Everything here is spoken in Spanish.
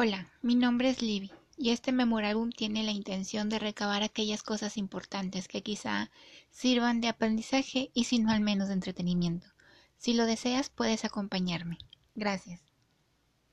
Hola, mi nombre es Libby y este memorálbum tiene la intención de recabar aquellas cosas importantes que quizá sirvan de aprendizaje y si no al menos de entretenimiento. Si lo deseas puedes acompañarme. Gracias.